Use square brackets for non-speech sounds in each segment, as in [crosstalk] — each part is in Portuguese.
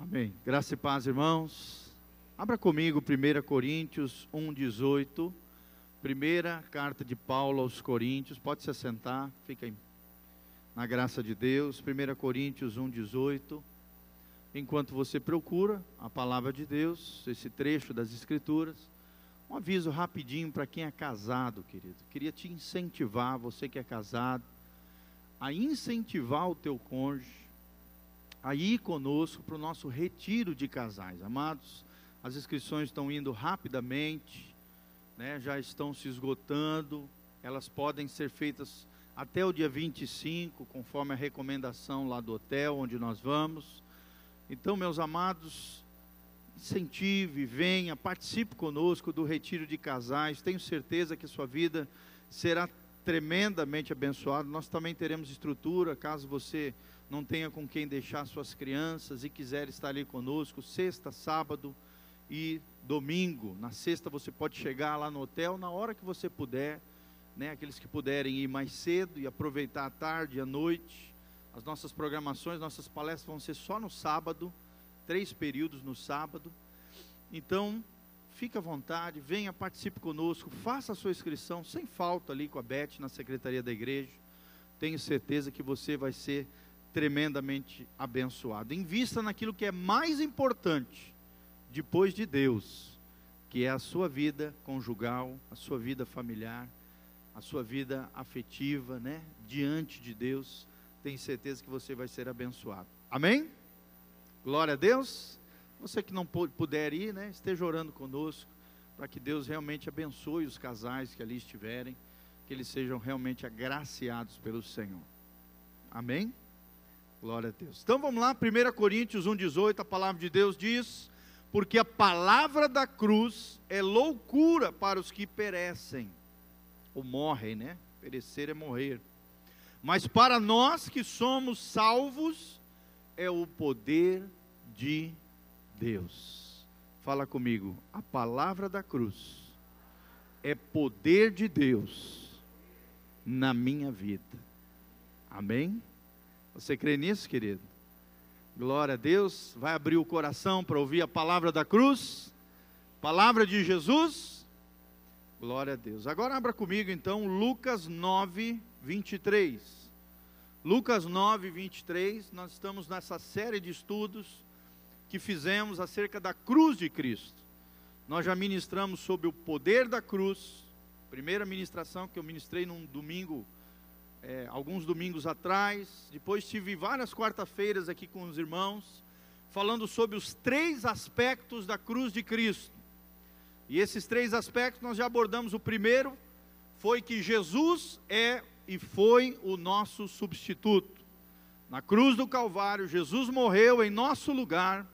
Amém. Graça e paz, irmãos. Abra comigo 1 Coríntios 1,18. Primeira carta de Paulo aos Coríntios. Pode se assentar, fica. Na graça de Deus. 1 Coríntios 1,18. Enquanto você procura a palavra de Deus, esse trecho das Escrituras, um aviso rapidinho para quem é casado, querido. Queria te incentivar, você que é casado, a incentivar o teu cônjuge a ir conosco para o nosso retiro de casais. Amados, as inscrições estão indo rapidamente, né, já estão se esgotando, elas podem ser feitas até o dia 25, conforme a recomendação lá do hotel onde nós vamos. Então, meus amados, incentive, venha, participe conosco do retiro de casais. Tenho certeza que sua vida será tremendamente abençoada. Nós também teremos estrutura, caso você não tenha com quem deixar suas crianças e quiser estar ali conosco, sexta, sábado e domingo. Na sexta você pode chegar lá no hotel na hora que você puder, né? Aqueles que puderem ir mais cedo e aproveitar a tarde e a noite. As nossas programações, nossas palestras vão ser só no sábado, três períodos no sábado. Então, fique à vontade, venha, participe conosco, faça a sua inscrição sem falta ali com a Beth na secretaria da igreja. Tenho certeza que você vai ser tremendamente abençoado. Invista naquilo que é mais importante depois de Deus, que é a sua vida conjugal, a sua vida familiar, a sua vida afetiva, né? Diante de Deus, tenho certeza que você vai ser abençoado. Amém? Glória a Deus. Você que não puder ir, né? Esteja orando conosco para que Deus realmente abençoe os casais que ali estiverem, que eles sejam realmente agraciados pelo Senhor. Amém? Glória a Deus. Então vamos lá, 1 Coríntios 1,18, a palavra de Deus diz: Porque a palavra da cruz é loucura para os que perecem, ou morrem, né? Perecer é morrer. Mas para nós que somos salvos, é o poder de Deus. Fala comigo, a palavra da cruz é poder de Deus na minha vida. Amém? Você crê nisso, querido? Glória a Deus. Vai abrir o coração para ouvir a palavra da cruz, palavra de Jesus. Glória a Deus. Agora abra comigo então Lucas 9, 23. Lucas 9, 23. Nós estamos nessa série de estudos que fizemos acerca da cruz de Cristo. Nós já ministramos sobre o poder da cruz. Primeira ministração que eu ministrei num domingo é, alguns domingos atrás. Depois tive várias quarta-feiras aqui com os irmãos, falando sobre os três aspectos da cruz de Cristo. E esses três aspectos nós já abordamos. O primeiro foi que Jesus é e foi o nosso substituto. Na cruz do Calvário, Jesus morreu em nosso lugar,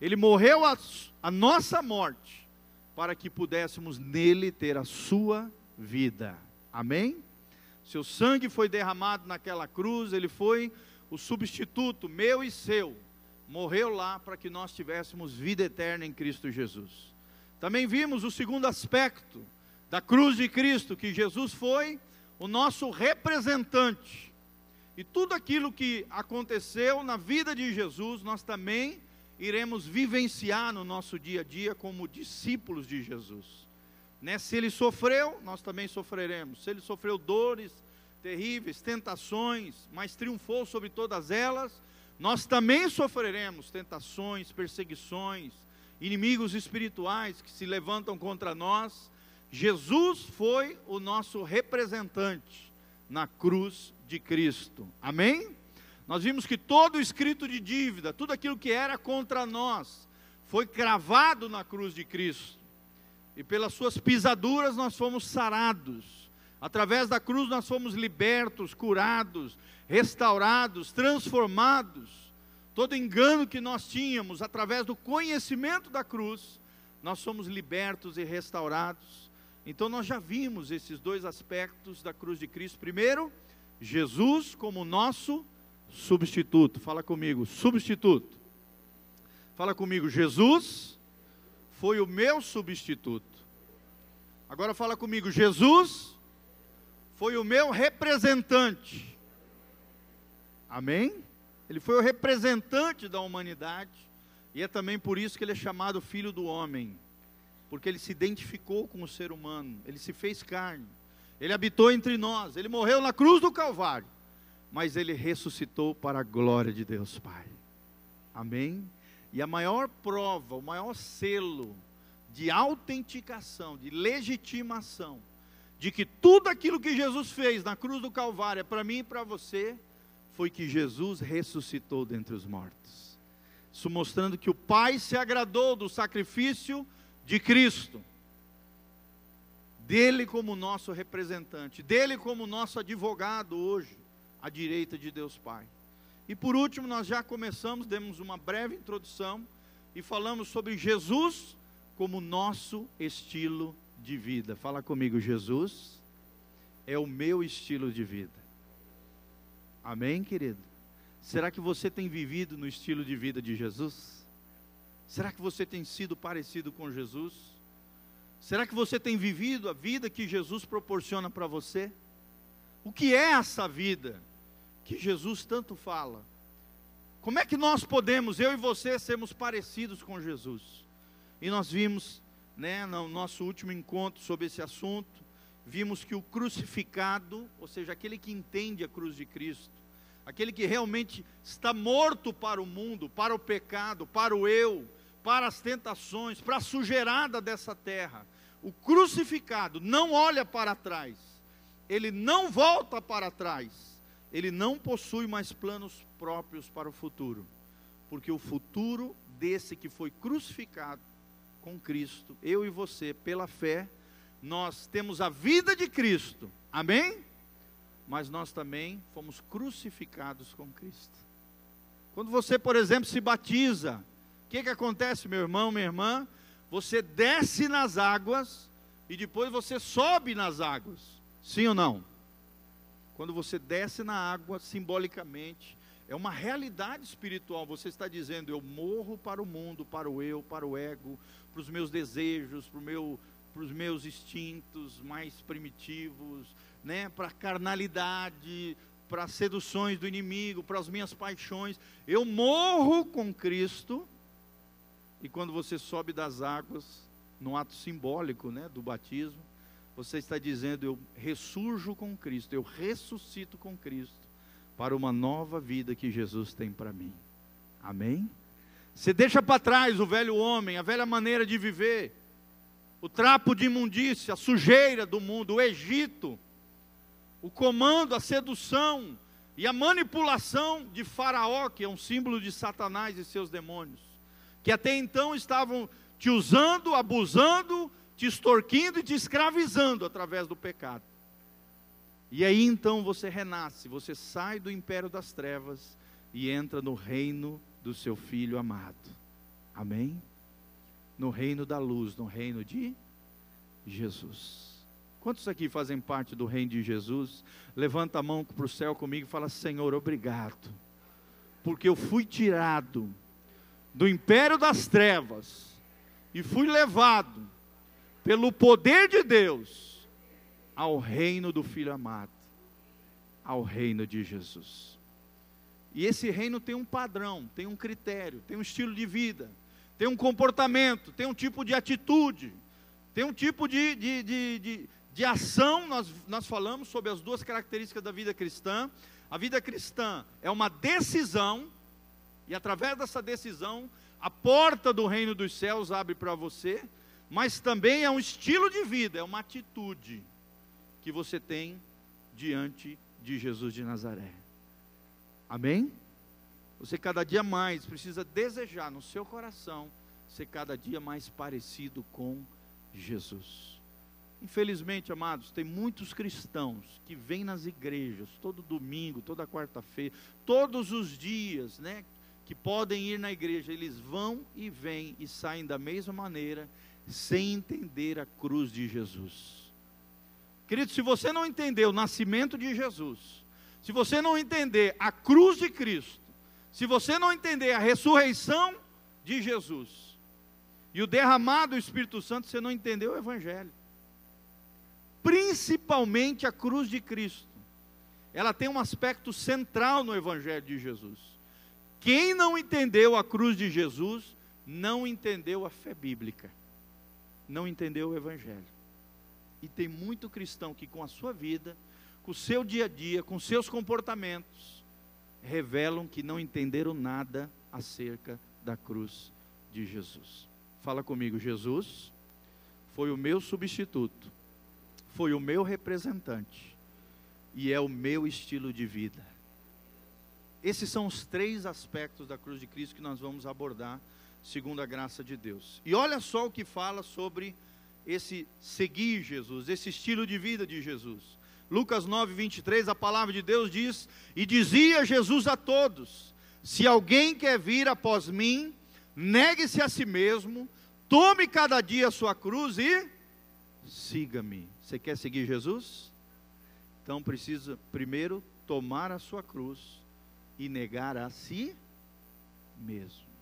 ele morreu a, a nossa morte, para que pudéssemos nele ter a sua vida. Amém? Seu sangue foi derramado naquela cruz, ele foi o substituto meu e seu. Morreu lá para que nós tivéssemos vida eterna em Cristo Jesus. Também vimos o segundo aspecto da cruz de Cristo, que Jesus foi o nosso representante. E tudo aquilo que aconteceu na vida de Jesus, nós também iremos vivenciar no nosso dia a dia como discípulos de Jesus. Né? Se ele sofreu, nós também sofreremos. Se ele sofreu dores terríveis, tentações, mas triunfou sobre todas elas, nós também sofreremos tentações, perseguições, inimigos espirituais que se levantam contra nós. Jesus foi o nosso representante na cruz de Cristo. Amém? Nós vimos que todo o escrito de dívida, tudo aquilo que era contra nós, foi cravado na cruz de Cristo e pelas suas pisaduras nós fomos sarados. Através da cruz nós fomos libertos, curados, restaurados, transformados. Todo engano que nós tínhamos, através do conhecimento da cruz, nós somos libertos e restaurados. Então nós já vimos esses dois aspectos da cruz de Cristo. Primeiro, Jesus como nosso substituto. Fala comigo, substituto. Fala comigo, Jesus foi o meu substituto. Agora fala comigo, Jesus foi o meu representante. Amém? Ele foi o representante da humanidade. E é também por isso que ele é chamado filho do homem, porque ele se identificou com o ser humano, ele se fez carne, ele habitou entre nós, ele morreu na cruz do Calvário, mas ele ressuscitou para a glória de Deus Pai. Amém? E a maior prova, o maior selo de autenticação, de legitimação, de que tudo aquilo que Jesus fez na cruz do Calvário é para mim e para você, foi que Jesus ressuscitou dentre os mortos. Isso mostrando que o Pai se agradou do sacrifício de Cristo, dele como nosso representante, dele como nosso advogado hoje, à direita de Deus Pai. E por último, nós já começamos, demos uma breve introdução e falamos sobre Jesus como nosso estilo de vida. Fala comigo, Jesus é o meu estilo de vida. Amém, querido? Será que você tem vivido no estilo de vida de Jesus? Será que você tem sido parecido com Jesus? Será que você tem vivido a vida que Jesus proporciona para você? O que é essa vida que Jesus tanto fala? Como é que nós podemos, eu e você, sermos parecidos com Jesus? E nós vimos, né, no nosso último encontro sobre esse assunto, vimos que o crucificado, ou seja, aquele que entende a cruz de Cristo, aquele que realmente está morto para o mundo, para o pecado, para o eu, para as tentações, para a sujeirada dessa terra. O crucificado não olha para trás, ele não volta para trás, ele não possui mais planos próprios para o futuro, porque o futuro desse que foi crucificado com Cristo, eu e você, pela fé, nós temos a vida de Cristo, amém? Mas nós também fomos crucificados com Cristo. Quando você, por exemplo, se batiza, o que, que acontece, meu irmão, minha irmã? Você desce nas águas e depois você sobe nas águas, sim ou não? Quando você desce na água, simbolicamente, é uma realidade espiritual. Você está dizendo: eu morro para o mundo, para o eu, para o ego, para os meus desejos, para meu para os meus instintos mais primitivos, né, para a carnalidade, para as seduções do inimigo, para as minhas paixões. Eu morro com Cristo. E quando você sobe das águas, no ato simbólico, né, do batismo, você está dizendo: eu ressurjo com Cristo, eu ressuscito com Cristo para uma nova vida que Jesus tem para mim. Amém? Você deixa para trás o velho homem, a velha maneira de viver o trapo de imundícia, a sujeira do mundo, o Egito, o comando, a sedução e a manipulação de Faraó, que é um símbolo de Satanás e seus demônios, que até então estavam te usando, abusando, te extorquindo e te escravizando através do pecado. E aí então você renasce, você sai do império das trevas e entra no reino do seu filho amado. Amém? no reino da luz, no reino de Jesus. Quantos aqui fazem parte do reino de Jesus? Levanta a mão para o céu comigo e fala: Senhor, obrigado, porque eu fui tirado do império das trevas e fui levado pelo poder de Deus ao reino do Filho amado, ao reino de Jesus. E esse reino tem um padrão, tem um critério, tem um estilo de vida tem um comportamento, tem um tipo de atitude, tem um tipo de, de, de, de, de ação. Nós, nós falamos sobre as duas características da vida cristã. A vida cristã é uma decisão, e através dessa decisão, a porta do reino dos céus abre para você, mas também é um estilo de vida, é uma atitude que você tem diante de Jesus de Nazaré. Amém? Você cada dia mais precisa desejar no seu coração ser cada dia mais parecido com Jesus. Infelizmente, amados, tem muitos cristãos que vêm nas igrejas todo domingo, toda quarta-feira, todos os dias, né? Que podem ir na igreja, eles vão e vêm e saem da mesma maneira, sem entender a cruz de Jesus. Querido, se você não entender o nascimento de Jesus, se você não entender a cruz de Cristo, se você não entender a ressurreição de Jesus e o derramado do Espírito Santo, você não entendeu o Evangelho. Principalmente a cruz de Cristo. Ela tem um aspecto central no Evangelho de Jesus. Quem não entendeu a cruz de Jesus, não entendeu a fé bíblica, não entendeu o Evangelho. E tem muito cristão que, com a sua vida, com o seu dia a dia, com seus comportamentos, revelam que não entenderam nada acerca da cruz de Jesus. Fala comigo, Jesus foi o meu substituto, foi o meu representante e é o meu estilo de vida. Esses são os três aspectos da cruz de Cristo que nós vamos abordar, segundo a graça de Deus. E olha só o que fala sobre esse seguir Jesus, esse estilo de vida de Jesus. Lucas 9, 23, a palavra de Deus diz: E dizia Jesus a todos: Se alguém quer vir após mim, negue-se a si mesmo, tome cada dia a sua cruz e siga-me. Você quer seguir Jesus? Então precisa primeiro tomar a sua cruz e negar a si mesmo.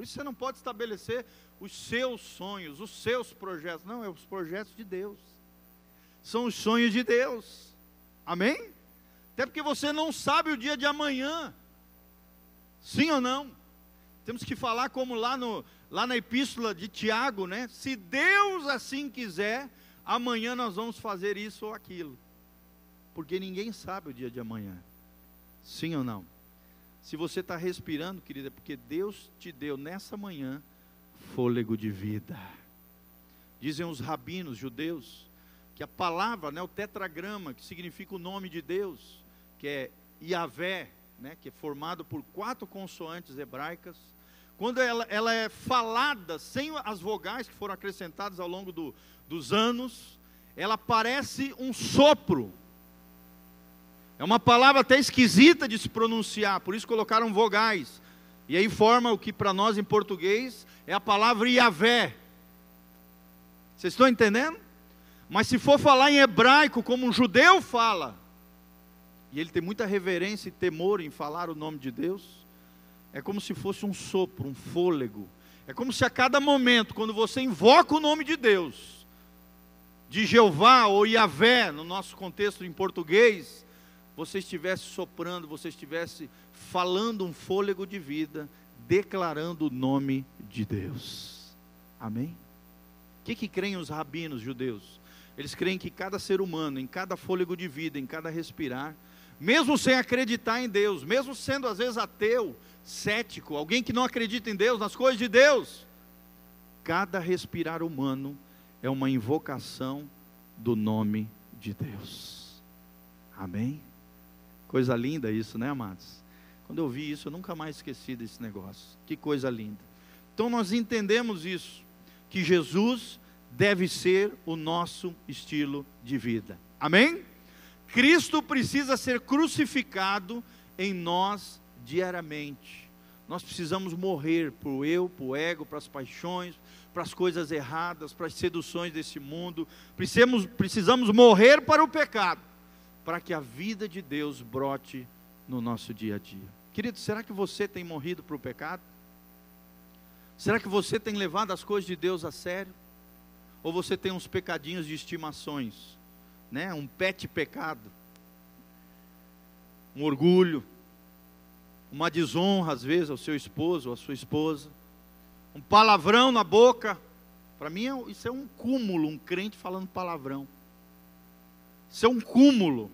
Por isso você não pode estabelecer os seus sonhos, os seus projetos. Não, é os projetos de Deus. São os sonhos de Deus. Amém? Até porque você não sabe o dia de amanhã. Sim ou não? Temos que falar como lá, no, lá na epístola de Tiago, né? Se Deus assim quiser, amanhã nós vamos fazer isso ou aquilo. Porque ninguém sabe o dia de amanhã. Sim ou não? Se você está respirando, querida, é porque Deus te deu nessa manhã fôlego de vida. Dizem os rabinos judeus que a palavra, né, o tetragrama, que significa o nome de Deus, que é Yahvé, né, que é formado por quatro consoantes hebraicas, quando ela, ela é falada sem as vogais que foram acrescentadas ao longo do, dos anos, ela parece um sopro. É uma palavra até esquisita de se pronunciar, por isso colocaram vogais. E aí forma o que para nós em português é a palavra Yahvé. Vocês estão entendendo? Mas se for falar em hebraico, como um judeu fala, e ele tem muita reverência e temor em falar o nome de Deus, é como se fosse um sopro, um fôlego. É como se a cada momento, quando você invoca o nome de Deus, de Jeová ou Yahvé, no nosso contexto em português, você estivesse soprando, você estivesse falando um fôlego de vida, declarando o nome de Deus. Amém? O que, que creem os rabinos judeus? Eles creem que cada ser humano, em cada fôlego de vida, em cada respirar, mesmo sem acreditar em Deus, mesmo sendo às vezes ateu, cético, alguém que não acredita em Deus, nas coisas de Deus, cada respirar humano é uma invocação do nome de Deus. Amém? Coisa linda isso, né, amados? Quando eu vi isso, eu nunca mais esqueci desse negócio. Que coisa linda. Então nós entendemos isso, que Jesus deve ser o nosso estilo de vida. Amém? Cristo precisa ser crucificado em nós diariamente. Nós precisamos morrer para o eu, para o ego, para as paixões, para as coisas erradas, para as seduções desse mundo. Precisamos, precisamos morrer para o pecado, para que a vida de Deus brote no nosso dia a dia. Querido, será que você tem morrido para o pecado? Será que você tem levado as coisas de Deus a sério? Ou você tem uns pecadinhos de estimações, né? Um pet pecado, um orgulho, uma desonra às vezes ao seu esposo ou à sua esposa, um palavrão na boca. Para mim isso é um cúmulo, um crente falando palavrão. Isso é um cúmulo.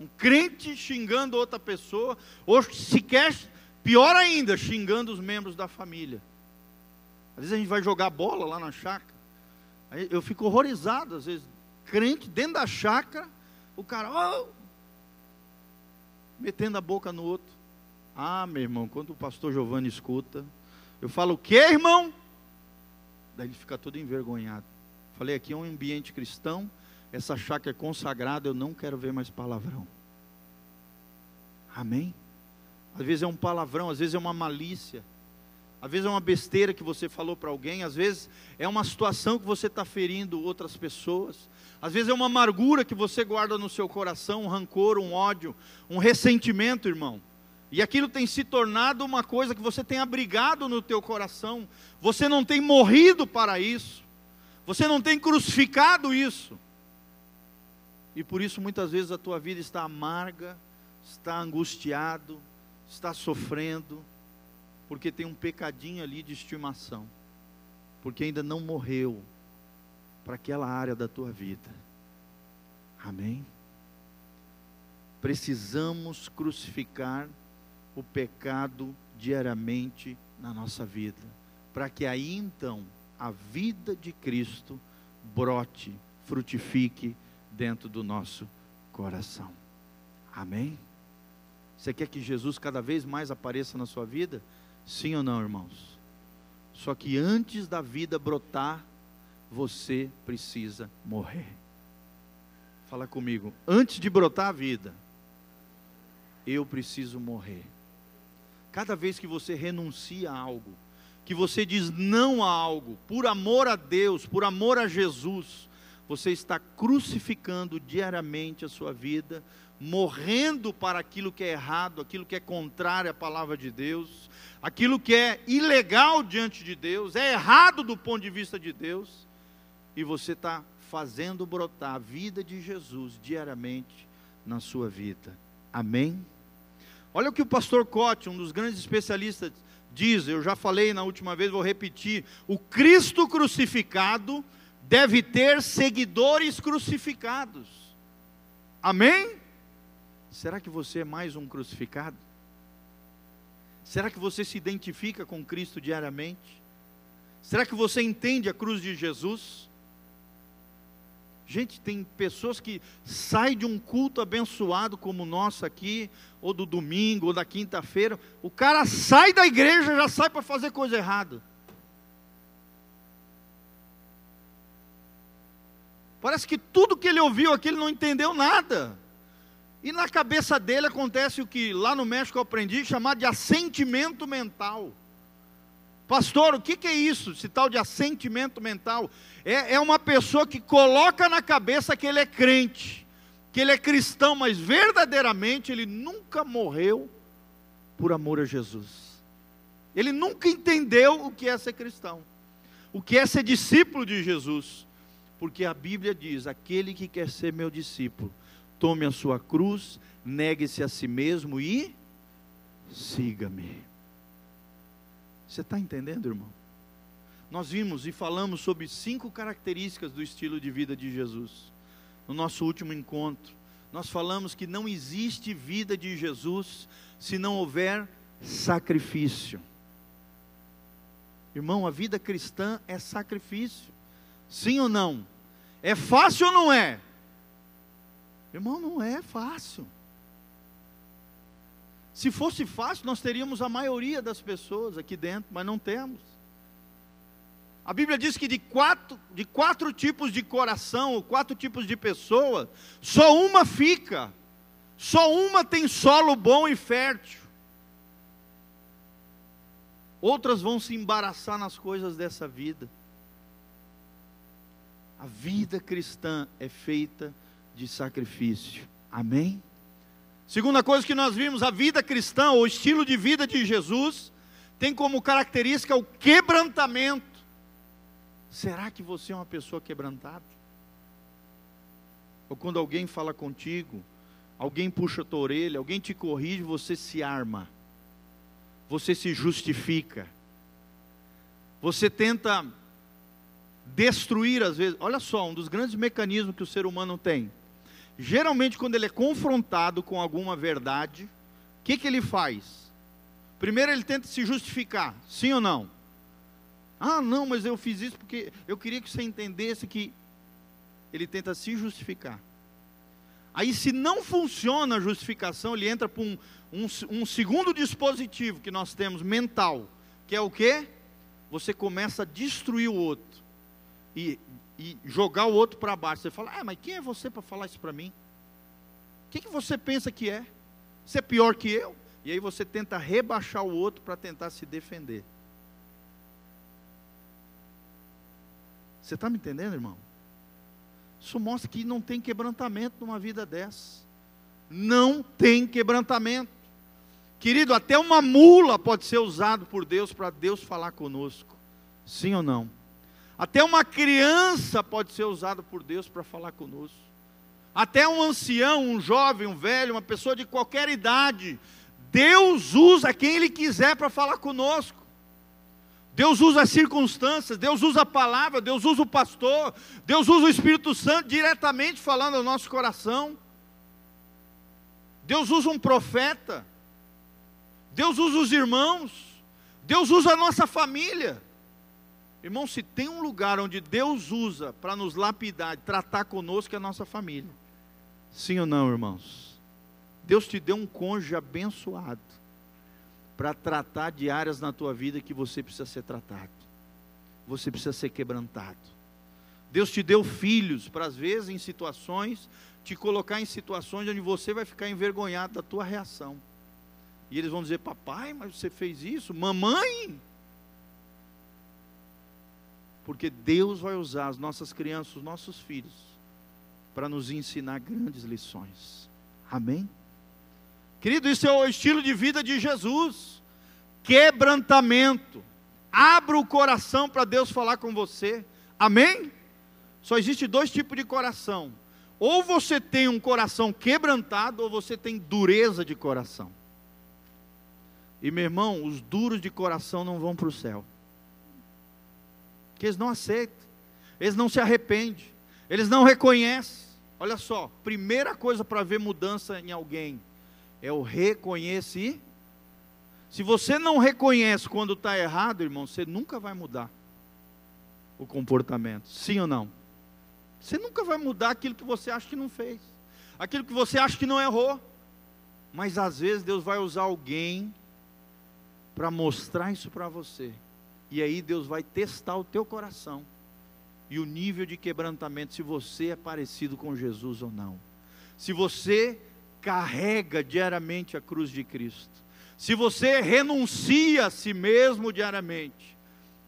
Um crente xingando outra pessoa, ou sequer, pior ainda, xingando os membros da família. Às vezes a gente vai jogar bola lá na chácara. Eu fico horrorizado, às vezes, crente dentro da chácara, o cara, oh, metendo a boca no outro. Ah, meu irmão, quando o pastor Giovanni escuta, eu falo, o que, irmão? Daí ele fica todo envergonhado. Falei, aqui é um ambiente cristão, essa chácara é consagrada, eu não quero ver mais palavrão. Amém? Às vezes é um palavrão, às vezes é uma malícia, às vezes é uma besteira que você falou para alguém, às vezes é uma situação que você está ferindo outras pessoas, às vezes é uma amargura que você guarda no seu coração, um rancor, um ódio, um ressentimento, irmão. E aquilo tem se tornado uma coisa que você tem abrigado no teu coração. Você não tem morrido para isso. Você não tem crucificado isso. E por isso muitas vezes a tua vida está amarga, está angustiado, está sofrendo, porque tem um pecadinho ali de estimação, porque ainda não morreu para aquela área da tua vida. Amém? Precisamos crucificar o pecado diariamente na nossa vida, para que aí então a vida de Cristo brote, frutifique dentro do nosso coração. Amém? Você quer que Jesus cada vez mais apareça na sua vida? Sim ou não, irmãos? Só que antes da vida brotar, você precisa morrer. Fala comigo. Antes de brotar a vida, eu preciso morrer. Cada vez que você renuncia a algo, que você diz não a algo, por amor a Deus, por amor a Jesus, você está crucificando diariamente a sua vida, morrendo para aquilo que é errado, aquilo que é contrário à palavra de Deus, aquilo que é ilegal diante de Deus, é errado do ponto de vista de Deus, e você está fazendo brotar a vida de Jesus diariamente na sua vida. Amém? Olha o que o pastor Cote, um dos grandes especialistas, diz, eu já falei na última vez, vou repetir: o Cristo crucificado deve ter seguidores crucificados. Amém? Será que você é mais um crucificado? Será que você se identifica com Cristo diariamente? Será que você entende a cruz de Jesus? Gente, tem pessoas que saem de um culto abençoado como o nosso aqui, ou do domingo, ou da quinta-feira, o cara sai da igreja já sai para fazer coisa errada. Parece que tudo que ele ouviu aqui ele não entendeu nada. E na cabeça dele acontece o que lá no México eu aprendi chamar de assentimento mental. Pastor, o que, que é isso, esse tal de assentimento mental? É, é uma pessoa que coloca na cabeça que ele é crente, que ele é cristão, mas verdadeiramente ele nunca morreu por amor a Jesus. Ele nunca entendeu o que é ser cristão, o que é ser discípulo de Jesus, porque a Bíblia diz: aquele que quer ser meu discípulo, tome a sua cruz, negue-se a si mesmo e siga-me. Você está entendendo, irmão? Nós vimos e falamos sobre cinco características do estilo de vida de Jesus. No nosso último encontro, nós falamos que não existe vida de Jesus se não houver sacrifício. Irmão, a vida cristã é sacrifício. Sim ou não? É fácil ou não é? Irmão, não é fácil. Se fosse fácil, nós teríamos a maioria das pessoas aqui dentro, mas não temos. A Bíblia diz que de quatro, de quatro tipos de coração, ou quatro tipos de pessoa, só uma fica. Só uma tem solo bom e fértil. Outras vão se embaraçar nas coisas dessa vida. A vida cristã é feita de sacrifício. Amém? Segunda coisa que nós vimos, a vida cristã, ou estilo de vida de Jesus, tem como característica o quebrantamento. Será que você é uma pessoa quebrantada? Ou quando alguém fala contigo, alguém puxa a tua orelha, alguém te corrige, você se arma, você se justifica, você tenta destruir às vezes. Olha só, um dos grandes mecanismos que o ser humano tem geralmente quando ele é confrontado com alguma verdade, o que, que ele faz? Primeiro ele tenta se justificar, sim ou não? Ah, não, mas eu fiz isso porque eu queria que você entendesse que ele tenta se justificar. Aí, se não funciona a justificação, ele entra para um, um, um, segundo dispositivo que nós temos mental, que é o que? Você começa a destruir o outro. E e jogar o outro para baixo. Você fala, ah, mas quem é você para falar isso para mim? O que, que você pensa que é? Você é pior que eu? E aí você tenta rebaixar o outro para tentar se defender. Você está me entendendo, irmão? Isso mostra que não tem quebrantamento numa vida dessa. Não tem quebrantamento. Querido, até uma mula pode ser usado por Deus para Deus falar conosco. Sim ou não? Até uma criança pode ser usada por Deus para falar conosco. Até um ancião, um jovem, um velho, uma pessoa de qualquer idade, Deus usa quem Ele quiser para falar conosco. Deus usa as circunstâncias, Deus usa a palavra, Deus usa o pastor, Deus usa o Espírito Santo diretamente falando ao nosso coração. Deus usa um profeta, Deus usa os irmãos, Deus usa a nossa família. Irmão, se tem um lugar onde Deus usa para nos lapidar, tratar conosco, é a nossa família. Sim ou não, irmãos? Deus te deu um cônjuge abençoado para tratar de áreas na tua vida que você precisa ser tratado. Você precisa ser quebrantado. Deus te deu filhos para às vezes em situações te colocar em situações onde você vai ficar envergonhado da tua reação. E eles vão dizer: "Papai, mas você fez isso? Mamãe?" Porque Deus vai usar as nossas crianças, os nossos filhos, para nos ensinar grandes lições. Amém? Querido, isso é o estilo de vida de Jesus. Quebrantamento. Abra o coração para Deus falar com você. Amém? Só existe dois tipos de coração. Ou você tem um coração quebrantado, ou você tem dureza de coração. E meu irmão, os duros de coração não vão para o céu. Que eles não aceitam, eles não se arrependem, eles não reconhecem. Olha só, primeira coisa para ver mudança em alguém é o reconhecer. Se você não reconhece quando está errado, irmão, você nunca vai mudar o comportamento. Sim ou não? Você nunca vai mudar aquilo que você acha que não fez, aquilo que você acha que não errou. Mas às vezes Deus vai usar alguém para mostrar isso para você. E aí Deus vai testar o teu coração e o nível de quebrantamento, se você é parecido com Jesus ou não. Se você carrega diariamente a cruz de Cristo, se você renuncia a si mesmo diariamente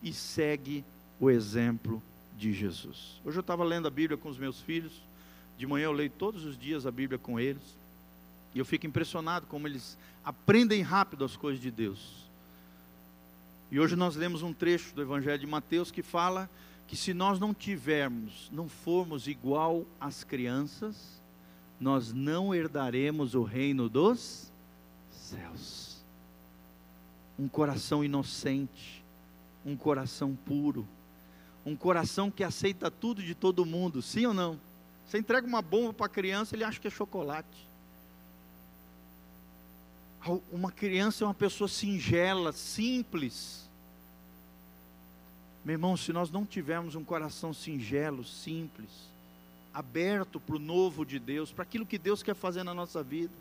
e segue o exemplo de Jesus. Hoje eu estava lendo a Bíblia com os meus filhos, de manhã eu leio todos os dias a Bíblia com eles, e eu fico impressionado como eles aprendem rápido as coisas de Deus. E hoje nós lemos um trecho do Evangelho de Mateus que fala que se nós não tivermos, não formos igual às crianças, nós não herdaremos o reino dos céus. Um coração inocente, um coração puro, um coração que aceita tudo de todo mundo, sim ou não? Você entrega uma bomba para a criança, ele acha que é chocolate. Uma criança é uma pessoa singela, simples. Meu irmão, se nós não tivermos um coração singelo, simples, aberto para o novo de Deus, para aquilo que Deus quer fazer na nossa vida,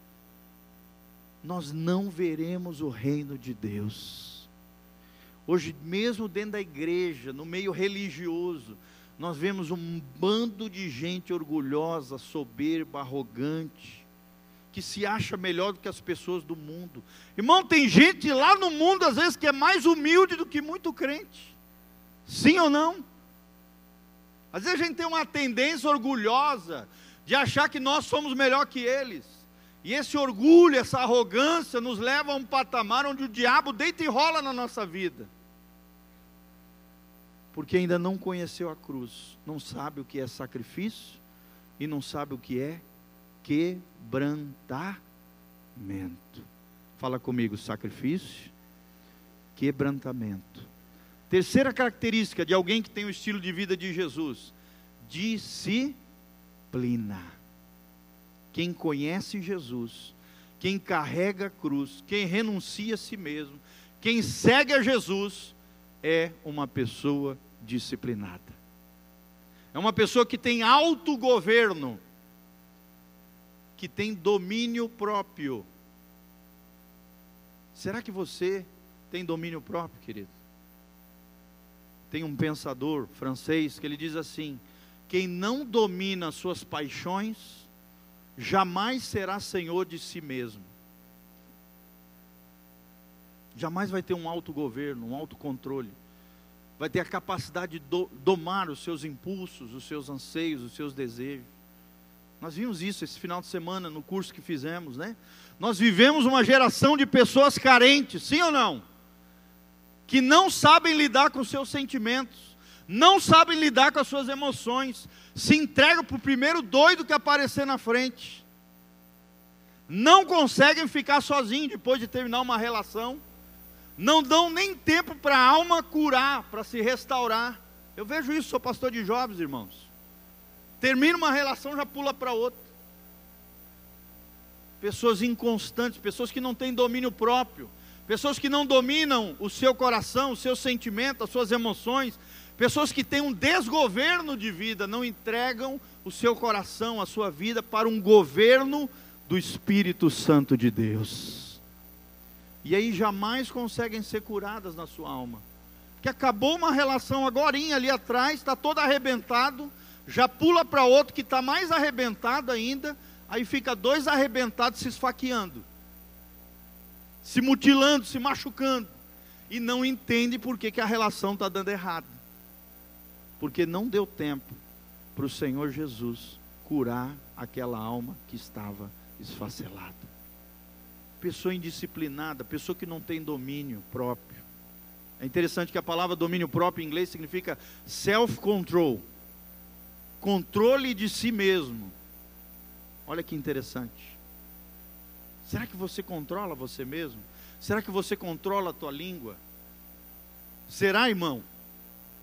nós não veremos o reino de Deus. Hoje, mesmo dentro da igreja, no meio religioso, nós vemos um bando de gente orgulhosa, soberba, arrogante, que se acha melhor do que as pessoas do mundo. Irmão, tem gente lá no mundo, às vezes, que é mais humilde do que muito crente. Sim ou não? Às vezes a gente tem uma tendência orgulhosa de achar que nós somos melhor que eles. E esse orgulho, essa arrogância nos leva a um patamar onde o diabo deita e rola na nossa vida. Porque ainda não conheceu a cruz, não sabe o que é sacrifício e não sabe o que é quebrantamento. Fala comigo, sacrifício, quebrantamento. Terceira característica de alguém que tem o estilo de vida de Jesus: disciplina. Quem conhece Jesus, quem carrega a cruz, quem renuncia a si mesmo, quem segue a Jesus, é uma pessoa disciplinada. É uma pessoa que tem autogoverno, que tem domínio próprio. Será que você tem domínio próprio, querido? Tem um pensador francês que ele diz assim: quem não domina suas paixões, jamais será senhor de si mesmo. Jamais vai ter um autogoverno, um autocontrole. Vai ter a capacidade de do, domar os seus impulsos, os seus anseios, os seus desejos. Nós vimos isso esse final de semana no curso que fizemos, né? Nós vivemos uma geração de pessoas carentes, sim ou não? que não sabem lidar com seus sentimentos, não sabem lidar com as suas emoções, se entregam para o primeiro doido que aparecer na frente. não conseguem ficar sozinhos depois de terminar uma relação, não dão nem tempo para a alma curar, para se restaurar. Eu vejo isso, sou pastor de jovens, irmãos. Termina uma relação, já pula para outra. Pessoas inconstantes, pessoas que não têm domínio próprio, pessoas que não dominam o seu coração, o seu sentimento, as suas emoções, pessoas que têm um desgoverno de vida, não entregam o seu coração, a sua vida para um governo do Espírito Santo de Deus. E aí jamais conseguem ser curadas na sua alma. Que acabou uma relação agora ali atrás, está todo arrebentado, já pula para outro que está mais arrebentado ainda, aí fica dois arrebentados se esfaqueando, se mutilando, se machucando, e não entende por que, que a relação está dando errado, porque não deu tempo para o Senhor Jesus curar aquela alma que estava esfacelada. Pessoa indisciplinada, pessoa que não tem domínio próprio. É interessante que a palavra domínio próprio em inglês significa self-control controle de si mesmo. Olha que interessante. Será que você controla você mesmo? Será que você controla a tua língua? Será, irmão?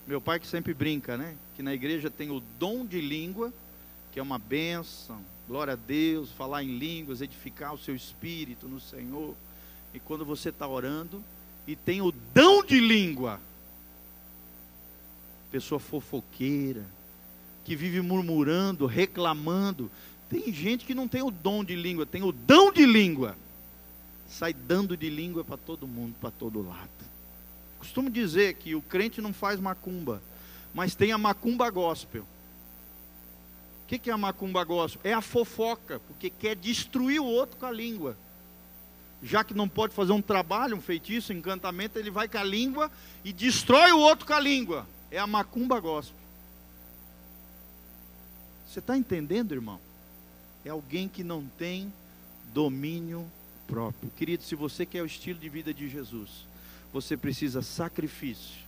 Meu pai que sempre brinca, né? Que na igreja tem o dom de língua, que é uma bênção. Glória a Deus, falar em línguas, edificar o seu espírito no Senhor. E quando você está orando, e tem o dom de língua, pessoa fofoqueira, que vive murmurando, reclamando. Tem gente que não tem o dom de língua, tem o dom de língua. Sai dando de língua para todo mundo, para todo lado. Costumo dizer que o crente não faz macumba, mas tem a macumba gospel. O que, que é a macumba gospel? É a fofoca, porque quer destruir o outro com a língua. Já que não pode fazer um trabalho, um feitiço, um encantamento, ele vai com a língua e destrói o outro com a língua. É a macumba gospel. Você está entendendo, irmão? É alguém que não tem domínio próprio. Querido, se você quer o estilo de vida de Jesus, você precisa sacrifício,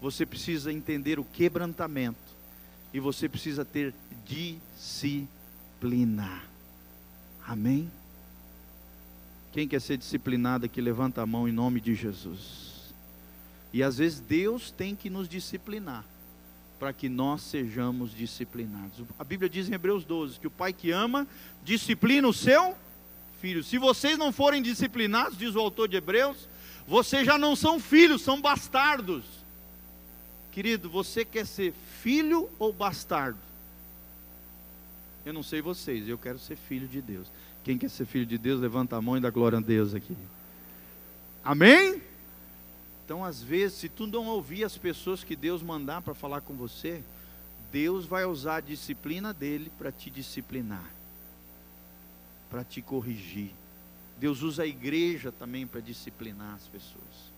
você precisa entender o quebrantamento e você precisa ter disciplina. Amém? Quem quer ser disciplinado aqui, levanta a mão em nome de Jesus. E às vezes Deus tem que nos disciplinar para que nós sejamos disciplinados. A Bíblia diz em Hebreus 12 que o pai que ama disciplina o seu filho. Se vocês não forem disciplinados, diz o autor de Hebreus, vocês já não são filhos, são bastardos. Querido, você quer ser filho ou bastardo? Eu não sei vocês, eu quero ser filho de Deus. Quem quer ser filho de Deus, levanta a mão e dá glória a Deus aqui. Amém? Então, às vezes, se tu não ouvir as pessoas que Deus mandar para falar com você, Deus vai usar a disciplina dele para te disciplinar, para te corrigir. Deus usa a igreja também para disciplinar as pessoas.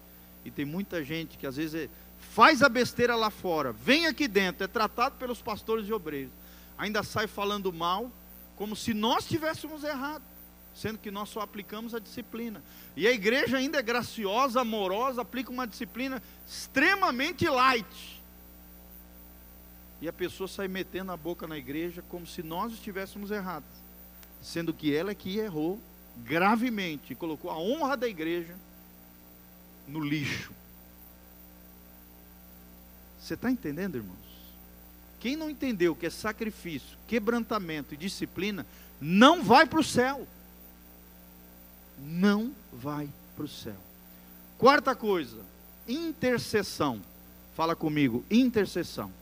E tem muita gente que às vezes é, faz a besteira lá fora, vem aqui dentro, é tratado pelos pastores e obreiros, ainda sai falando mal, como se nós tivéssemos errado sendo que nós só aplicamos a disciplina. E a igreja ainda é graciosa, amorosa, aplica uma disciplina extremamente light. E a pessoa sai metendo a boca na igreja como se nós estivéssemos errados, sendo que ela é que errou gravemente e colocou a honra da igreja no lixo. Você está entendendo, irmãos? Quem não entendeu que é sacrifício, quebrantamento e disciplina, não vai para o céu não vai para o céu. Quarta coisa, intercessão. Fala comigo, intercessão.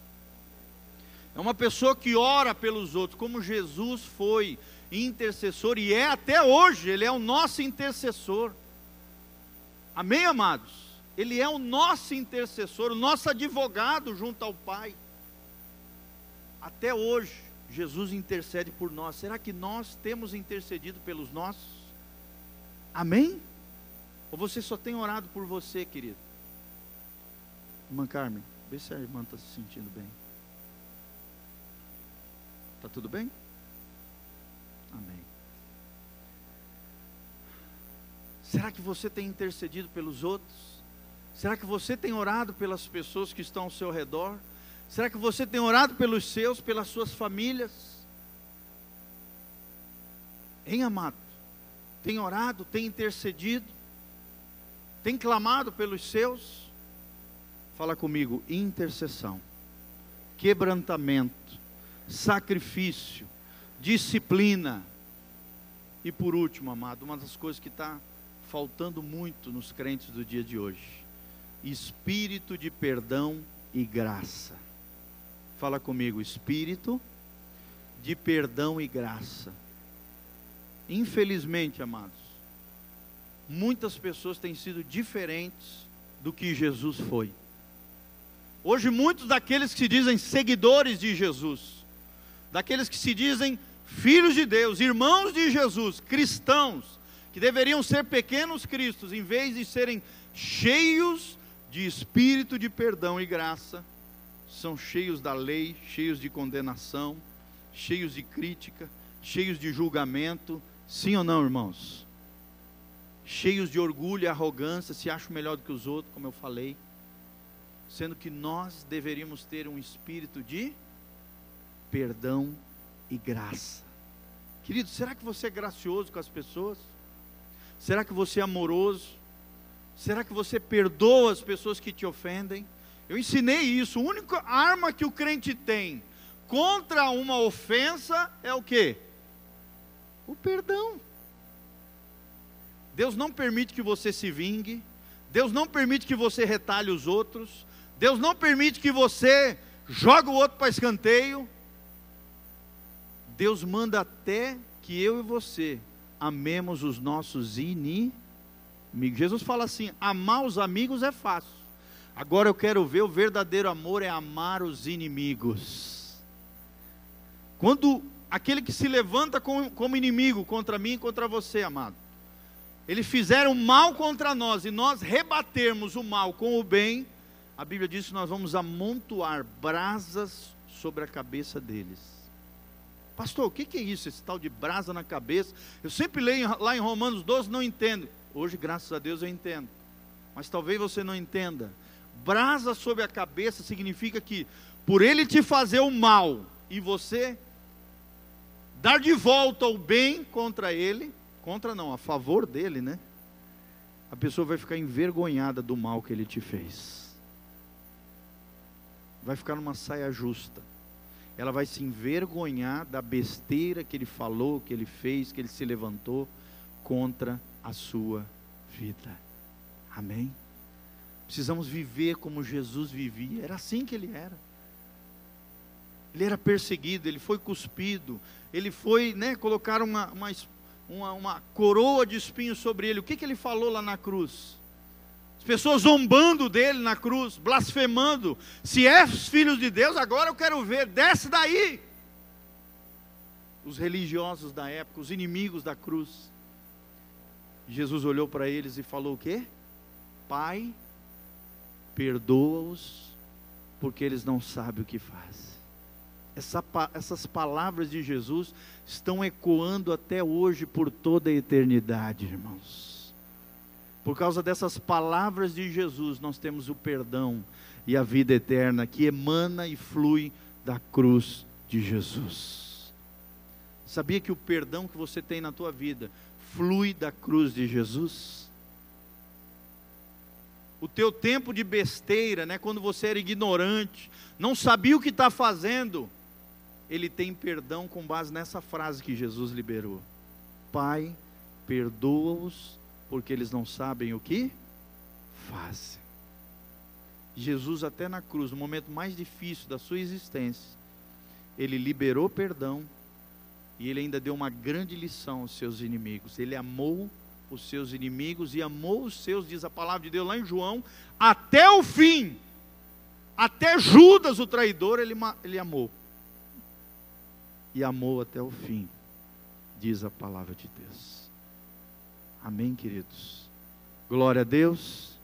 É uma pessoa que ora pelos outros, como Jesus foi intercessor e é até hoje, ele é o nosso intercessor. Amém, amados? Ele é o nosso intercessor, o nosso advogado junto ao Pai. Até hoje, Jesus intercede por nós. Será que nós temos intercedido pelos nossos? Amém? Ou você só tem orado por você, querido? Irmã Carmen, vê se a irmã está se sentindo bem. Está tudo bem? Amém. Será que você tem intercedido pelos outros? Será que você tem orado pelas pessoas que estão ao seu redor? Será que você tem orado pelos seus, pelas suas famílias? Hein, amado? Tem orado, tem intercedido, tem clamado pelos seus? Fala comigo, intercessão, quebrantamento, sacrifício, disciplina. E por último, amado, uma das coisas que está faltando muito nos crentes do dia de hoje: espírito de perdão e graça. Fala comigo, espírito de perdão e graça. Infelizmente, amados, muitas pessoas têm sido diferentes do que Jesus foi. Hoje, muitos daqueles que se dizem seguidores de Jesus, daqueles que se dizem filhos de Deus, irmãos de Jesus, cristãos, que deveriam ser pequenos cristos, em vez de serem cheios de espírito de perdão e graça, são cheios da lei, cheios de condenação, cheios de crítica, cheios de julgamento. Sim ou não, irmãos? Cheios de orgulho e arrogância, se acham melhor do que os outros, como eu falei. Sendo que nós deveríamos ter um espírito de perdão e graça. Querido, será que você é gracioso com as pessoas? Será que você é amoroso? Será que você perdoa as pessoas que te ofendem? Eu ensinei isso. A única arma que o crente tem contra uma ofensa é o que? O perdão. Deus não permite que você se vingue. Deus não permite que você retalhe os outros. Deus não permite que você jogue o outro para escanteio. Deus manda até que eu e você amemos os nossos inimigos. Jesus fala assim: amar os amigos é fácil. Agora eu quero ver o verdadeiro amor é amar os inimigos. Quando aquele que se levanta como inimigo contra mim e contra você, amado, eles fizeram mal contra nós e nós rebatermos o mal com o bem, a Bíblia diz que nós vamos amontoar brasas sobre a cabeça deles. Pastor, o que é isso, esse tal de brasa na cabeça? Eu sempre leio lá em Romanos 12, não entendo. Hoje, graças a Deus, eu entendo. Mas talvez você não entenda. Brasa sobre a cabeça significa que, por ele te fazer o mal e você dar de volta o bem contra ele, contra não, a favor dele, né? A pessoa vai ficar envergonhada do mal que ele te fez. Vai ficar numa saia justa. Ela vai se envergonhar da besteira que ele falou, que ele fez, que ele se levantou contra a sua vida. Amém? Precisamos viver como Jesus vivia. Era assim que ele era. Ele era perseguido, ele foi cuspido, ele foi, né, colocar uma, uma, uma, uma coroa de espinhos sobre ele. O que, que ele falou lá na cruz? As pessoas zombando dele na cruz, blasfemando. Se és filho de Deus, agora eu quero ver, desce daí. Os religiosos da época, os inimigos da cruz. Jesus olhou para eles e falou o quê? Pai, perdoa-os, porque eles não sabem o que fazem. Essa, essas palavras de Jesus estão ecoando até hoje por toda a eternidade, irmãos. Por causa dessas palavras de Jesus, nós temos o perdão e a vida eterna que emana e flui da cruz de Jesus. Sabia que o perdão que você tem na tua vida flui da cruz de Jesus? O teu tempo de besteira, né, quando você era ignorante, não sabia o que está fazendo, ele tem perdão com base nessa frase que Jesus liberou: Pai, perdoa-os, porque eles não sabem o que fazem. Jesus, até na cruz, no momento mais difícil da sua existência, ele liberou perdão e ele ainda deu uma grande lição aos seus inimigos. Ele amou os seus inimigos e amou os seus, diz a palavra de Deus lá em João, até o fim. Até Judas, o traidor, ele, ele amou. E amou até o fim, diz a palavra de Deus. Amém, queridos? Glória a Deus.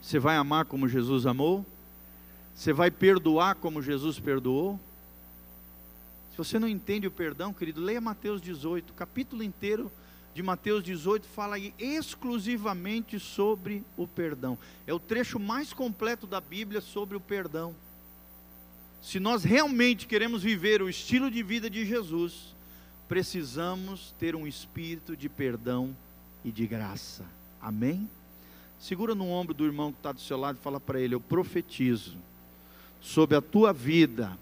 Você vai amar como Jesus amou? Você vai perdoar como Jesus perdoou? Se você não entende o perdão, querido, leia Mateus 18, o capítulo inteiro de Mateus 18 fala exclusivamente sobre o perdão. É o trecho mais completo da Bíblia sobre o perdão. Se nós realmente queremos viver o estilo de vida de Jesus, precisamos ter um espírito de perdão e de graça. Amém? Segura no ombro do irmão que está do seu lado e fala para ele: Eu profetizo sobre a tua vida,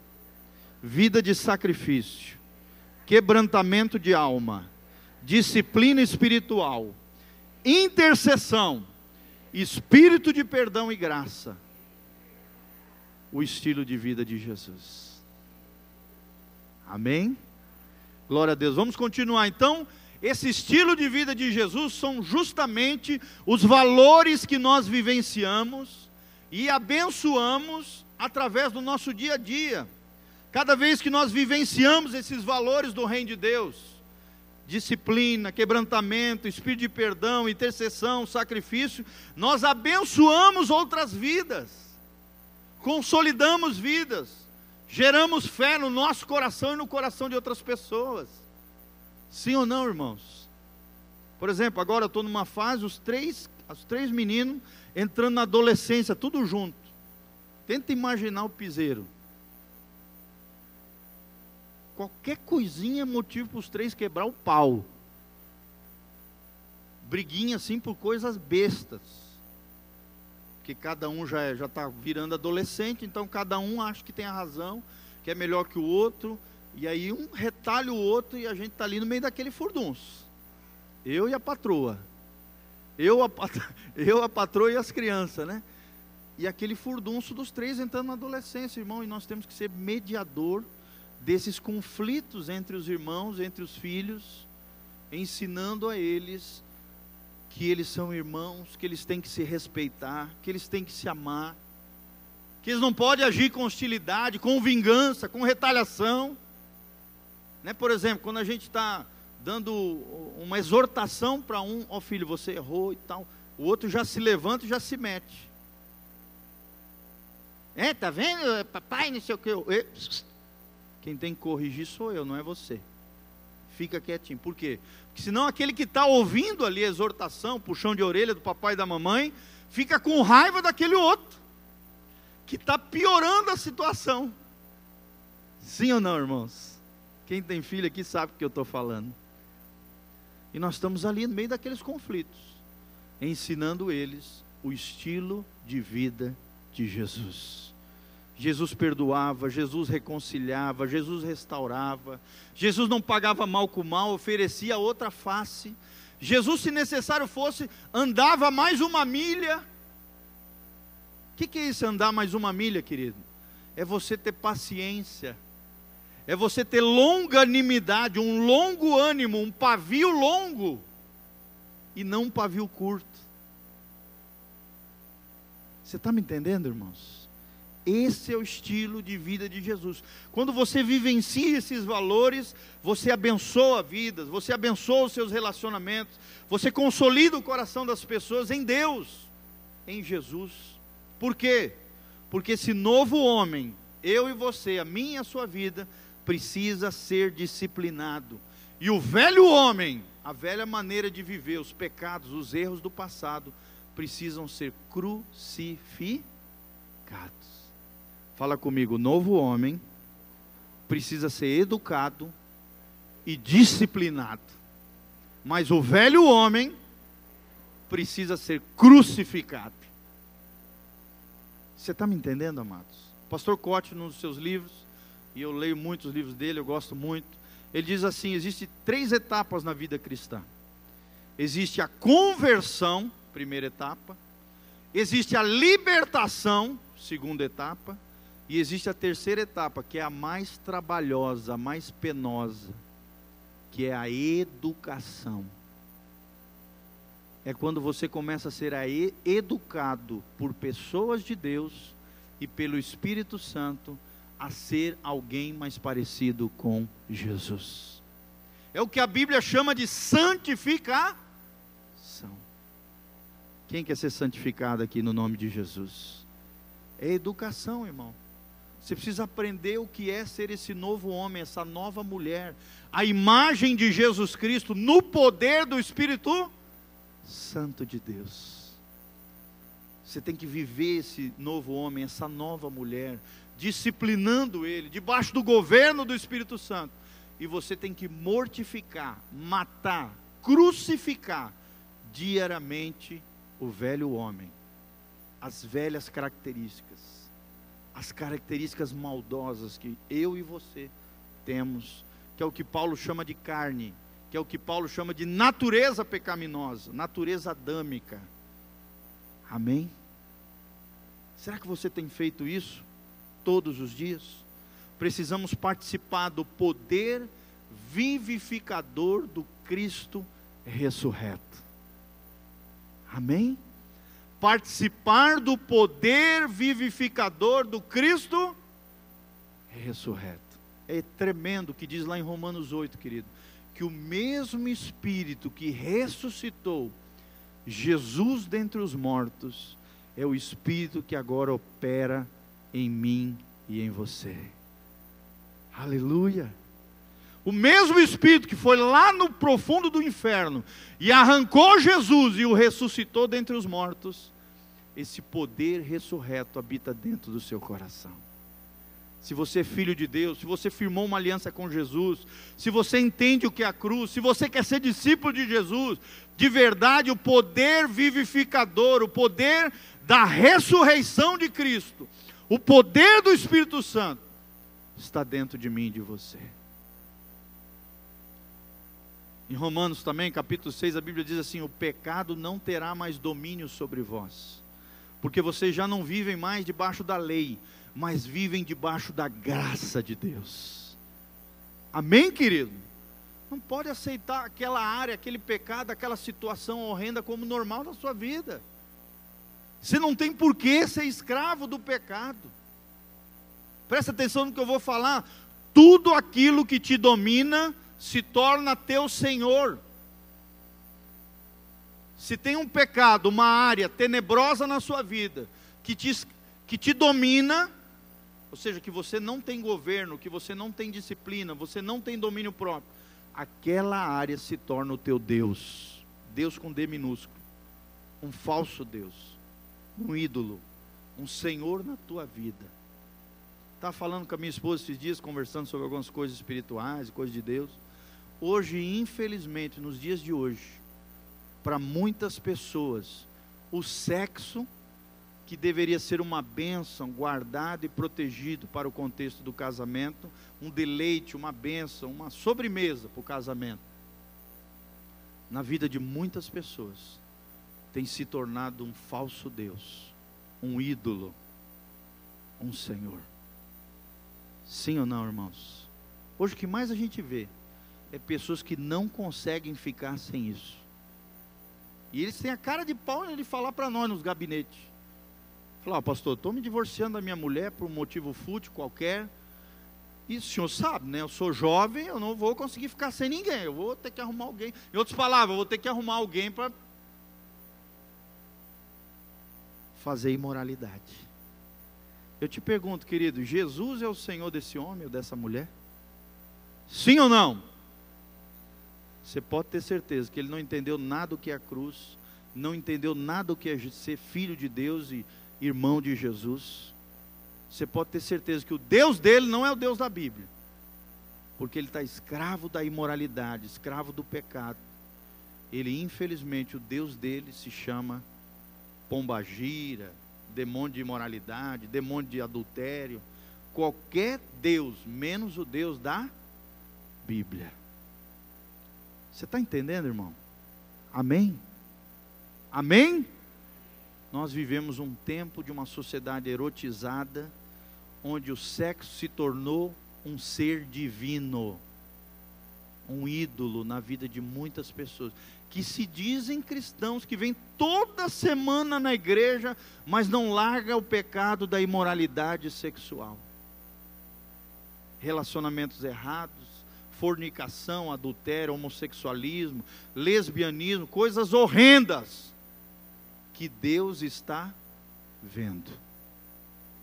vida de sacrifício, quebrantamento de alma, disciplina espiritual, intercessão, espírito de perdão e graça, o estilo de vida de Jesus. Amém? Glória a Deus. Vamos continuar então. Esse estilo de vida de Jesus são justamente os valores que nós vivenciamos e abençoamos através do nosso dia a dia. Cada vez que nós vivenciamos esses valores do Reino de Deus, disciplina, quebrantamento, espírito de perdão, intercessão, sacrifício, nós abençoamos outras vidas, consolidamos vidas, geramos fé no nosso coração e no coração de outras pessoas. Sim ou não, irmãos? Por exemplo, agora eu estou numa fase, os três, os três meninos entrando na adolescência, tudo junto. Tenta imaginar o piseiro. Qualquer coisinha é motivo para os três quebrar o pau. Briguinha assim por coisas bestas. Que cada um já está é, tá virando adolescente, então cada um acha que tem a razão, que é melhor que o outro e aí um retalha o outro e a gente está ali no meio daquele furdunço. Eu e a patroa. Eu, a, [laughs] eu, a patroa e as crianças, né? E aquele furdunço dos três entrando na adolescência, irmão. E nós temos que ser mediador desses conflitos entre os irmãos, entre os filhos, ensinando a eles que eles são irmãos, que eles têm que se respeitar, que eles têm que se amar, que eles não podem agir com hostilidade, com vingança, com retaliação. Né? Por exemplo, quando a gente está dando uma exortação para um, ó oh, filho, você errou e tal, o outro já se levanta e já se mete. É, tá vendo, papai, não sei o que. Quem tem que corrigir sou eu, não é você. Fica quietinho. Por quê? Porque senão aquele que está ouvindo ali a exortação, puxão de orelha do papai e da mamãe, fica com raiva daquele outro, que está piorando a situação. Sim ou não, irmãos? Quem tem filho aqui sabe o que eu estou falando. E nós estamos ali no meio daqueles conflitos, ensinando eles o estilo de vida de Jesus. Jesus perdoava, Jesus reconciliava, Jesus restaurava, Jesus não pagava mal com mal, oferecia outra face. Jesus, se necessário fosse, andava mais uma milha. O que, que é isso, andar mais uma milha, querido? É você ter paciência é você ter longanimidade, um longo ânimo, um pavio longo, e não um pavio curto. Você está me entendendo, irmãos? Esse é o estilo de vida de Jesus. Quando você vivencia esses valores, você abençoa vidas, você abençoa os seus relacionamentos, você consolida o coração das pessoas em Deus, em Jesus. Por quê? Porque esse novo homem, eu e você, a minha e a sua vida, precisa ser disciplinado. E o velho homem, a velha maneira de viver, os pecados, os erros do passado, precisam ser crucificados. Fala comigo, novo homem precisa ser educado e disciplinado. Mas o velho homem precisa ser crucificado. Você está me entendendo, amados? Pastor Cote, num dos seus livros, e eu leio muitos livros dele, eu gosto muito. Ele diz assim: existem três etapas na vida cristã. Existe a conversão, primeira etapa. Existe a libertação, segunda etapa. E existe a terceira etapa, que é a mais trabalhosa, a mais penosa, que é a educação. É quando você começa a ser educado por pessoas de Deus e pelo Espírito Santo a ser alguém mais parecido com Jesus. É o que a Bíblia chama de santificação. Quem quer ser santificado aqui no nome de Jesus? É educação, irmão. Você precisa aprender o que é ser esse novo homem, essa nova mulher, a imagem de Jesus Cristo no poder do Espírito Santo de Deus. Você tem que viver esse novo homem, essa nova mulher, disciplinando ele, debaixo do governo do Espírito Santo. e você tem que mortificar, matar, crucificar diariamente o velho homem, as velhas características, as características maldosas que eu e você temos, que é o que Paulo chama de carne, que é o que Paulo chama de natureza pecaminosa, natureza adâmica. Amém? Será que você tem feito isso todos os dias? Precisamos participar do poder vivificador do Cristo ressurreto. Amém? Participar do poder vivificador do Cristo ressurreto. É tremendo o que diz lá em Romanos 8, querido, que o mesmo Espírito que ressuscitou Jesus dentre os mortos é o Espírito que agora opera em mim e em você. Aleluia. O mesmo Espírito que foi lá no profundo do inferno e arrancou Jesus e o ressuscitou dentre os mortos, esse poder ressurreto habita dentro do seu coração. Se você é filho de Deus, se você firmou uma aliança com Jesus, se você entende o que é a cruz, se você quer ser discípulo de Jesus, de verdade, o poder vivificador, o poder da ressurreição de Cristo, o poder do Espírito Santo, está dentro de mim e de você. Em Romanos também, capítulo 6, a Bíblia diz assim: O pecado não terá mais domínio sobre vós, porque vocês já não vivem mais debaixo da lei, mas vivem debaixo da graça de Deus. Amém, querido? Não pode aceitar aquela área, aquele pecado, aquela situação horrenda como normal na sua vida. Você não tem por que ser escravo do pecado. Presta atenção no que eu vou falar. Tudo aquilo que te domina se torna teu senhor. Se tem um pecado, uma área tenebrosa na sua vida, que te, que te domina, ou seja, que você não tem governo, que você não tem disciplina, você não tem domínio próprio, aquela área se torna o teu Deus. Deus com D minúsculo. Um falso Deus. Um ídolo. Um Senhor na tua vida. Estava falando com a minha esposa esses dias, conversando sobre algumas coisas espirituais, coisas de Deus. Hoje, infelizmente, nos dias de hoje, para muitas pessoas, o sexo, que deveria ser uma bênção, guardado e protegido para o contexto do casamento, um deleite, uma bênção, uma sobremesa para o casamento, na vida de muitas pessoas, tem se tornado um falso Deus, um ídolo, um Senhor. Sim ou não, irmãos? Hoje o que mais a gente vê é pessoas que não conseguem ficar sem isso. E eles têm a cara de pau de falar para nós nos gabinetes. Falar, oh, pastor, estou me divorciando da minha mulher por um motivo fútil qualquer. E o senhor sabe, né? Eu sou jovem, eu não vou conseguir ficar sem ninguém. Eu vou ter que arrumar alguém. Em outras palavras, eu vou ter que arrumar alguém para fazer imoralidade. Eu te pergunto, querido, Jesus é o Senhor desse homem ou dessa mulher? Sim ou não? Você pode ter certeza que ele não entendeu nada do que é a cruz, não entendeu nada do que é ser filho de Deus e irmão de Jesus. Você pode ter certeza que o Deus dele não é o Deus da Bíblia, porque ele está escravo da imoralidade, escravo do pecado. Ele, infelizmente, o Deus dele se chama pombagira, demônio de imoralidade, demônio de adultério, qualquer Deus, menos o Deus da Bíblia. Você está entendendo, irmão? Amém? Amém? Nós vivemos um tempo de uma sociedade erotizada, onde o sexo se tornou um ser divino, um ídolo na vida de muitas pessoas, que se dizem cristãos, que vêm toda semana na igreja, mas não larga o pecado da imoralidade sexual. Relacionamentos errados, fornicação, adultério, homossexualismo, lesbianismo, coisas horrendas que Deus está vendo.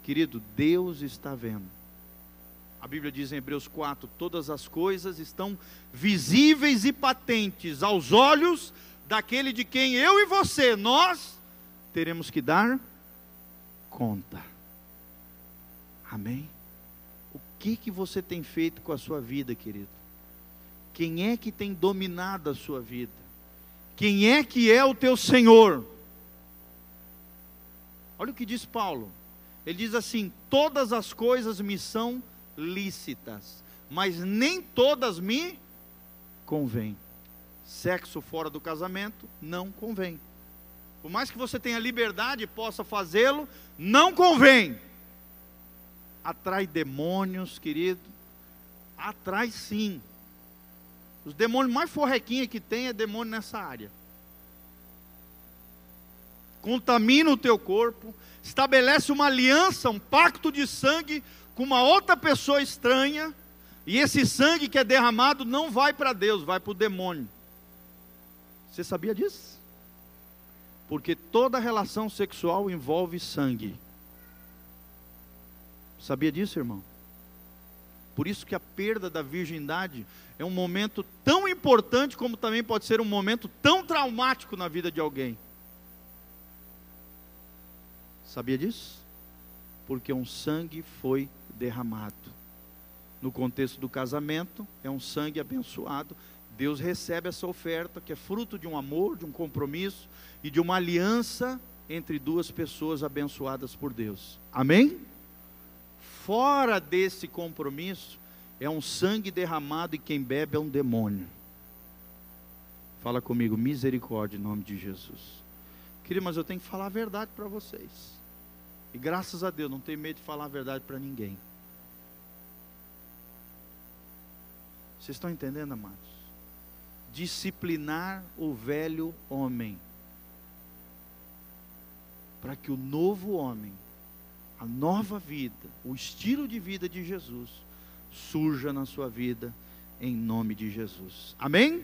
Querido, Deus está vendo. A Bíblia diz em Hebreus 4: todas as coisas estão visíveis e patentes aos olhos daquele de quem eu e você, nós, teremos que dar conta. Amém? O que, que você tem feito com a sua vida, querido? Quem é que tem dominado a sua vida? Quem é que é o teu Senhor? Olha o que diz Paulo. Ele diz assim: Todas as coisas me são lícitas, mas nem todas me convêm. Sexo fora do casamento não convém. Por mais que você tenha liberdade e possa fazê-lo, não convém. Atrai demônios, querido. Atrai sim. Os demônios mais forrequinhos que tem é demônio nessa área. Contamina o teu corpo, estabelece uma aliança, um pacto de sangue com uma outra pessoa estranha, e esse sangue que é derramado não vai para Deus, vai para o demônio. Você sabia disso? Porque toda relação sexual envolve sangue. Sabia disso, irmão? Por isso que a perda da virgindade é um momento tão importante como também pode ser um momento tão traumático na vida de alguém. Sabia disso? Porque um sangue foi derramado. No contexto do casamento, é um sangue abençoado. Deus recebe essa oferta, que é fruto de um amor, de um compromisso e de uma aliança entre duas pessoas abençoadas por Deus. Amém? Fora desse compromisso, é um sangue derramado e quem bebe é um demônio. Fala comigo, misericórdia em nome de Jesus. Querido, mas eu tenho que falar a verdade para vocês. E graças a Deus, não tenho medo de falar a verdade para ninguém. Vocês estão entendendo, amados? Disciplinar o velho homem. Para que o novo homem, a nova vida, o estilo de vida de Jesus, surja na sua vida, em nome de Jesus. Amém?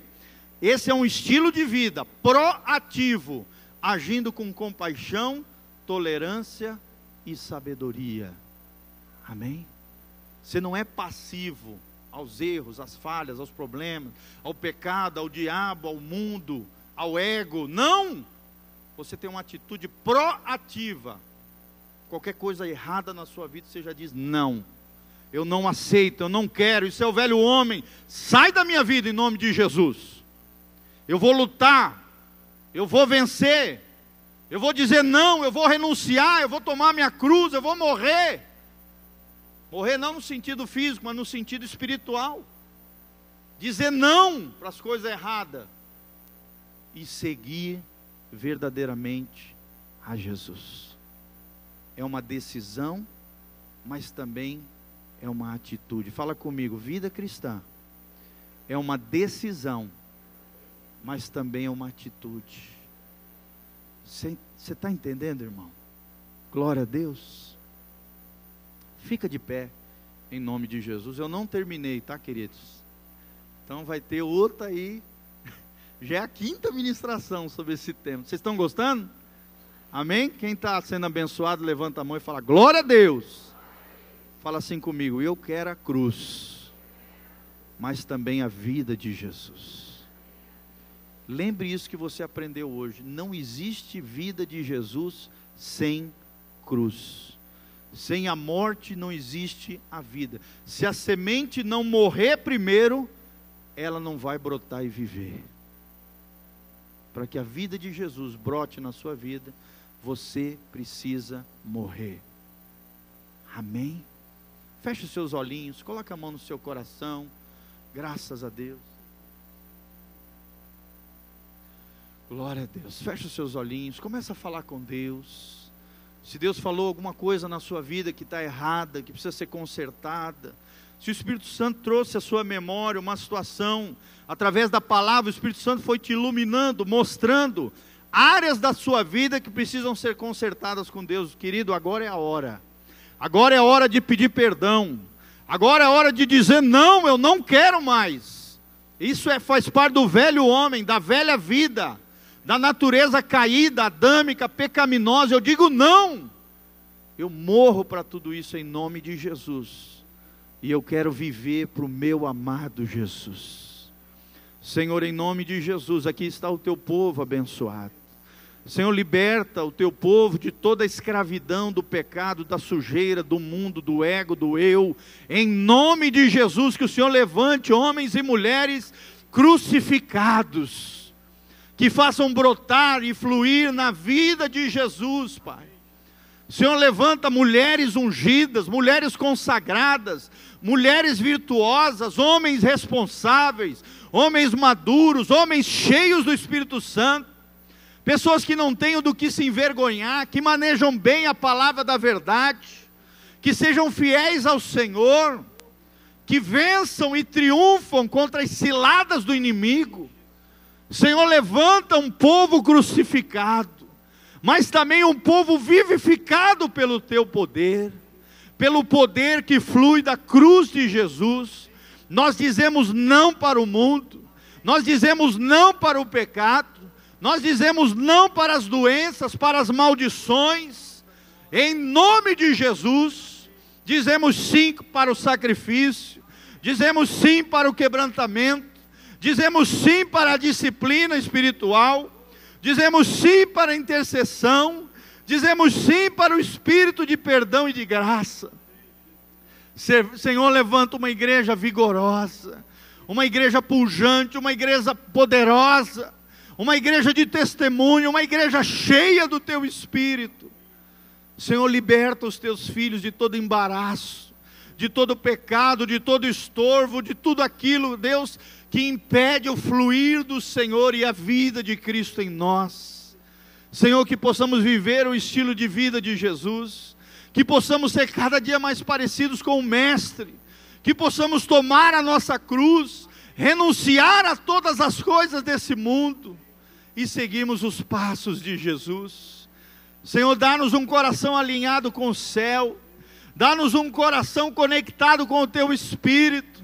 Esse é um estilo de vida proativo, agindo com compaixão, tolerância e sabedoria. Amém? Você não é passivo aos erros, às falhas, aos problemas, ao pecado, ao diabo, ao mundo, ao ego. Não! Você tem uma atitude proativa. Qualquer coisa errada na sua vida, você já diz não eu não aceito, eu não quero, isso é o velho homem, sai da minha vida em nome de Jesus. Eu vou lutar, eu vou vencer, eu vou dizer não, eu vou renunciar, eu vou tomar minha cruz, eu vou morrer. Morrer não no sentido físico, mas no sentido espiritual. Dizer não para as coisas erradas e seguir verdadeiramente a Jesus. É uma decisão, mas também é uma atitude. Fala comigo, vida cristã é uma decisão, mas também é uma atitude. Você está entendendo, irmão? Glória a Deus. Fica de pé, em nome de Jesus. Eu não terminei, tá, queridos? Então vai ter outra aí. [laughs] Já é a quinta ministração sobre esse tema. Vocês estão gostando? Amém? Quem está sendo abençoado, levanta a mão e fala: Glória a Deus. Fala assim comigo: eu quero a cruz, mas também a vida de Jesus. Lembre isso que você aprendeu hoje: não existe vida de Jesus sem cruz. Sem a morte não existe a vida. Se a semente não morrer primeiro, ela não vai brotar e viver. Para que a vida de Jesus brote na sua vida, você precisa morrer. Amém? Feche os seus olhinhos, coloque a mão no seu coração. Graças a Deus. Glória a Deus. Feche os seus olhinhos, começa a falar com Deus. Se Deus falou alguma coisa na sua vida que está errada, que precisa ser consertada, se o Espírito Santo trouxe à sua memória uma situação, através da palavra, o Espírito Santo foi te iluminando, mostrando áreas da sua vida que precisam ser consertadas com Deus, querido, agora é a hora. Agora é hora de pedir perdão. Agora é hora de dizer não, eu não quero mais. Isso é, faz parte do velho homem, da velha vida, da natureza caída, adâmica, pecaminosa. Eu digo não. Eu morro para tudo isso em nome de Jesus. E eu quero viver para o meu amado Jesus. Senhor, em nome de Jesus, aqui está o teu povo abençoado. Senhor, liberta o teu povo de toda a escravidão, do pecado, da sujeira, do mundo, do ego, do eu. Em nome de Jesus, que o Senhor levante homens e mulheres crucificados, que façam brotar e fluir na vida de Jesus, Pai. Senhor, levanta mulheres ungidas, mulheres consagradas, mulheres virtuosas, homens responsáveis, homens maduros, homens cheios do Espírito Santo, pessoas que não tenham do que se envergonhar, que manejam bem a palavra da verdade, que sejam fiéis ao Senhor, que vençam e triunfam contra as ciladas do inimigo. Senhor, levanta um povo crucificado, mas também um povo vivificado pelo teu poder, pelo poder que flui da cruz de Jesus. Nós dizemos não para o mundo, nós dizemos não para o pecado, nós dizemos não para as doenças, para as maldições, em nome de Jesus, dizemos sim para o sacrifício, dizemos sim para o quebrantamento, dizemos sim para a disciplina espiritual, dizemos sim para a intercessão, dizemos sim para o espírito de perdão e de graça. Senhor, levanta uma igreja vigorosa, uma igreja pujante, uma igreja poderosa, uma igreja de testemunho, uma igreja cheia do teu espírito. Senhor, liberta os teus filhos de todo embaraço, de todo pecado, de todo estorvo, de tudo aquilo, Deus, que impede o fluir do Senhor e a vida de Cristo em nós. Senhor, que possamos viver o estilo de vida de Jesus, que possamos ser cada dia mais parecidos com o Mestre, que possamos tomar a nossa cruz, renunciar a todas as coisas desse mundo e seguimos os passos de Jesus. Senhor, dá-nos um coração alinhado com o céu, dá-nos um coração conectado com o teu espírito,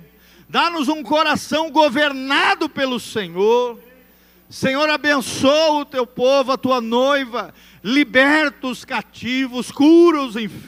dá-nos um coração governado pelo Senhor. Senhor, abençoa o teu povo, a tua noiva, liberta os cativos, cura os enfermos